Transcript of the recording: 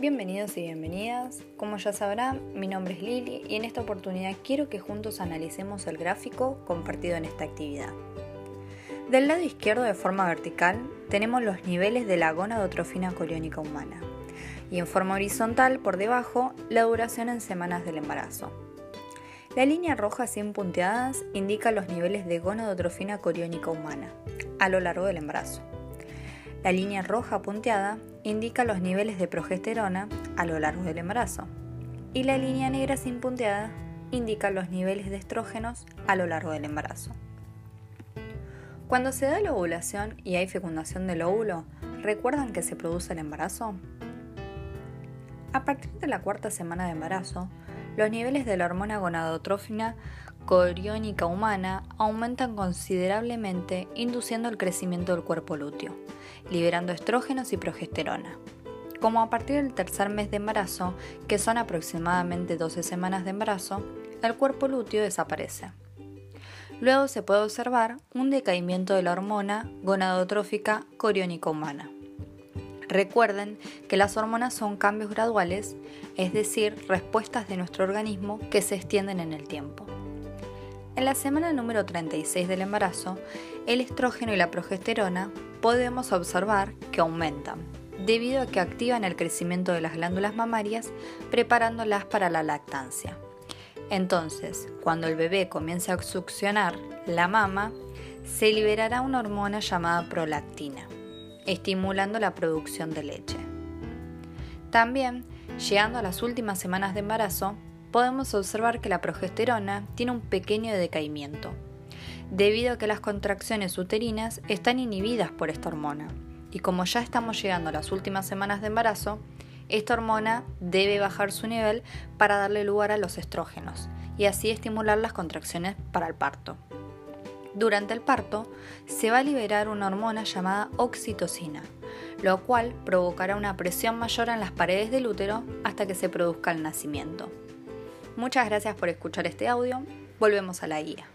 Bienvenidos y bienvenidas. Como ya sabrán, mi nombre es Lili y en esta oportunidad quiero que juntos analicemos el gráfico compartido en esta actividad. Del lado izquierdo de forma vertical tenemos los niveles de la gonadotrofina coriónica humana y en forma horizontal por debajo la duración en semanas del embarazo. La línea roja sin punteadas indica los niveles de gonadotrofina coriónica humana a lo largo del embarazo. La línea roja punteada indica los niveles de progesterona a lo largo del embarazo. Y la línea negra sin punteada indica los niveles de estrógenos a lo largo del embarazo. Cuando se da la ovulación y hay fecundación del óvulo, ¿recuerdan que se produce el embarazo? A partir de la cuarta semana de embarazo, los niveles de la hormona gonadotrófina coriónica humana aumentan considerablemente induciendo el crecimiento del cuerpo lúteo, liberando estrógenos y progesterona. Como a partir del tercer mes de embarazo, que son aproximadamente 12 semanas de embarazo, el cuerpo lúteo desaparece. Luego se puede observar un decaimiento de la hormona gonadotrófica coriónica humana. Recuerden que las hormonas son cambios graduales, es decir, respuestas de nuestro organismo que se extienden en el tiempo. En la semana número 36 del embarazo, el estrógeno y la progesterona podemos observar que aumentan, debido a que activan el crecimiento de las glándulas mamarias, preparándolas para la lactancia. Entonces, cuando el bebé comience a succionar la mama, se liberará una hormona llamada prolactina, estimulando la producción de leche. También, llegando a las últimas semanas de embarazo, podemos observar que la progesterona tiene un pequeño decaimiento, debido a que las contracciones uterinas están inhibidas por esta hormona. Y como ya estamos llegando a las últimas semanas de embarazo, esta hormona debe bajar su nivel para darle lugar a los estrógenos y así estimular las contracciones para el parto. Durante el parto se va a liberar una hormona llamada oxitocina, lo cual provocará una presión mayor en las paredes del útero hasta que se produzca el nacimiento. Muchas gracias por escuchar este audio. Volvemos a la guía.